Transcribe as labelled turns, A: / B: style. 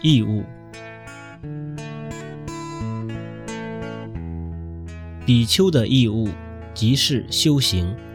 A: 义务比丘的义务即是修行。